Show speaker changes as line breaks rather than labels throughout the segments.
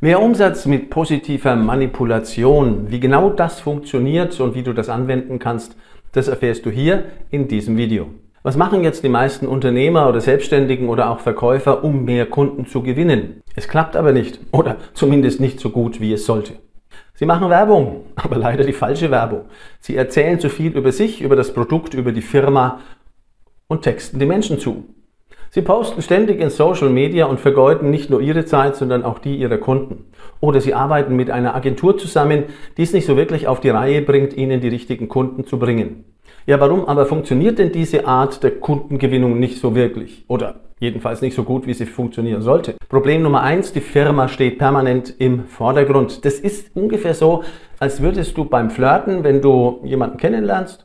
Mehr Umsatz mit positiver Manipulation. Wie genau das funktioniert und wie du das anwenden kannst, das erfährst du hier in diesem Video. Was machen jetzt die meisten Unternehmer oder Selbstständigen oder auch Verkäufer, um mehr Kunden zu gewinnen? Es klappt aber nicht oder zumindest nicht so gut, wie es sollte. Sie machen Werbung, aber leider die falsche Werbung. Sie erzählen zu viel über sich, über das Produkt, über die Firma und texten die Menschen zu. Sie posten ständig in Social Media und vergeuden nicht nur ihre Zeit, sondern auch die ihrer Kunden. Oder sie arbeiten mit einer Agentur zusammen, die es nicht so wirklich auf die Reihe bringt, ihnen die richtigen Kunden zu bringen. Ja, warum aber funktioniert denn diese Art der Kundengewinnung nicht so wirklich? Oder jedenfalls nicht so gut, wie sie funktionieren sollte. Problem Nummer eins, die Firma steht permanent im Vordergrund. Das ist ungefähr so, als würdest du beim Flirten, wenn du jemanden kennenlernst,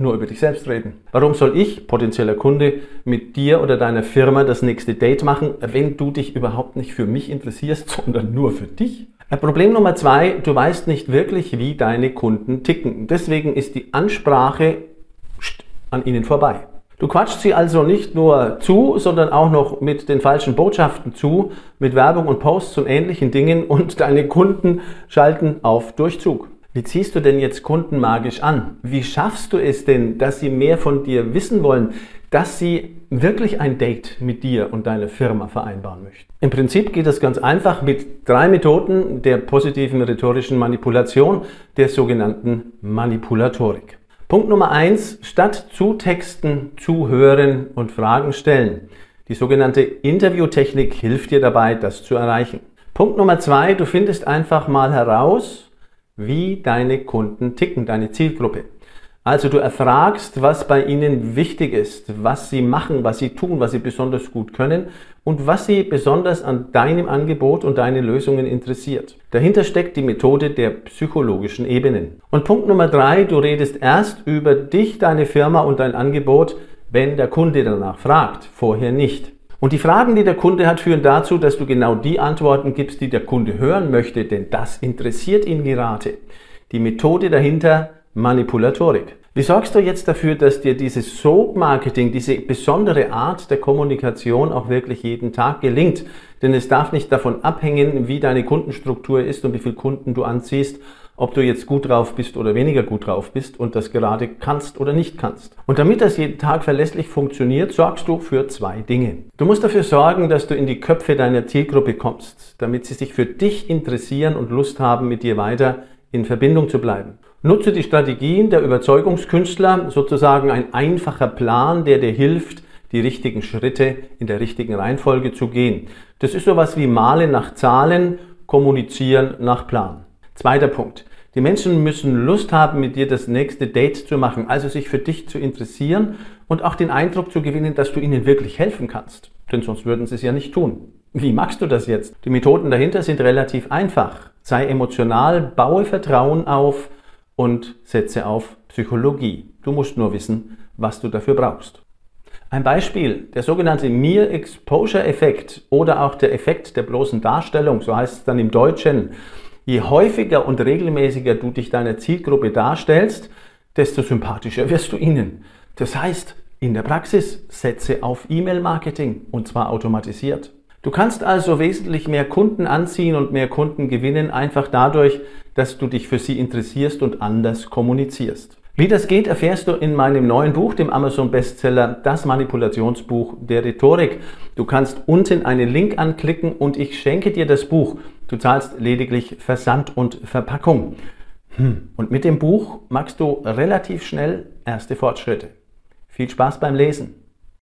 nur über dich selbst reden. Warum soll ich, potenzieller Kunde, mit dir oder deiner Firma das nächste Date machen, wenn du dich überhaupt nicht für mich interessierst, sondern nur für dich? Problem Nummer zwei, du weißt nicht wirklich, wie deine Kunden ticken. Deswegen ist die Ansprache an ihnen vorbei. Du quatschst sie also nicht nur zu, sondern auch noch mit den falschen Botschaften zu, mit Werbung und Posts und ähnlichen Dingen und deine Kunden schalten auf Durchzug. Wie ziehst du denn jetzt Kunden magisch an? Wie schaffst du es denn, dass sie mehr von dir wissen wollen, dass sie wirklich ein Date mit dir und deiner Firma vereinbaren möchten? Im Prinzip geht das ganz einfach mit drei Methoden der positiven rhetorischen Manipulation, der sogenannten Manipulatorik. Punkt Nummer eins, statt zu texten, zuhören und Fragen stellen. Die sogenannte Interviewtechnik hilft dir dabei, das zu erreichen. Punkt Nummer zwei, du findest einfach mal heraus, wie deine Kunden ticken, deine Zielgruppe. Also du erfragst, was bei ihnen wichtig ist, was sie machen, was sie tun, was sie besonders gut können und was sie besonders an deinem Angebot und deinen Lösungen interessiert. Dahinter steckt die Methode der psychologischen Ebenen. Und Punkt Nummer drei, du redest erst über dich, deine Firma und dein Angebot, wenn der Kunde danach fragt, vorher nicht. Und die Fragen, die der Kunde hat, führen dazu, dass du genau die Antworten gibst, die der Kunde hören möchte, denn das interessiert ihn gerade. Die Methode dahinter Manipulatorik. Wie sorgst du jetzt dafür, dass dir dieses Soap-Marketing, diese besondere Art der Kommunikation auch wirklich jeden Tag gelingt? Denn es darf nicht davon abhängen, wie deine Kundenstruktur ist und wie viele Kunden du anziehst, ob du jetzt gut drauf bist oder weniger gut drauf bist und das gerade kannst oder nicht kannst. Und damit das jeden Tag verlässlich funktioniert, sorgst du für zwei Dinge. Du musst dafür sorgen, dass du in die Köpfe deiner Zielgruppe kommst, damit sie sich für dich interessieren und Lust haben, mit dir weiter in Verbindung zu bleiben. Nutze die Strategien der Überzeugungskünstler, sozusagen ein einfacher Plan, der dir hilft, die richtigen Schritte in der richtigen Reihenfolge zu gehen. Das ist sowas wie Malen nach Zahlen, Kommunizieren nach Plan. Zweiter Punkt. Die Menschen müssen Lust haben, mit dir das nächste Date zu machen, also sich für dich zu interessieren und auch den Eindruck zu gewinnen, dass du ihnen wirklich helfen kannst. Denn sonst würden sie es ja nicht tun. Wie machst du das jetzt? Die Methoden dahinter sind relativ einfach. Sei emotional, baue Vertrauen auf und setze auf Psychologie. Du musst nur wissen, was du dafür brauchst. Ein Beispiel, der sogenannte Mere Exposure Effekt oder auch der Effekt der bloßen Darstellung, so heißt es dann im Deutschen. Je häufiger und regelmäßiger du dich deiner Zielgruppe darstellst, desto sympathischer wirst du ihnen. Das heißt, in der Praxis setze auf E-Mail-Marketing und zwar automatisiert. Du kannst also wesentlich mehr Kunden anziehen und mehr Kunden gewinnen, einfach dadurch, dass du dich für sie interessierst und anders kommunizierst. Wie das geht, erfährst du in meinem neuen Buch, dem Amazon-Bestseller Das Manipulationsbuch der Rhetorik. Du kannst unten einen Link anklicken und ich schenke dir das Buch. Du zahlst lediglich Versand und Verpackung. Hm. Und mit dem Buch machst du relativ schnell erste Fortschritte. Viel Spaß beim Lesen.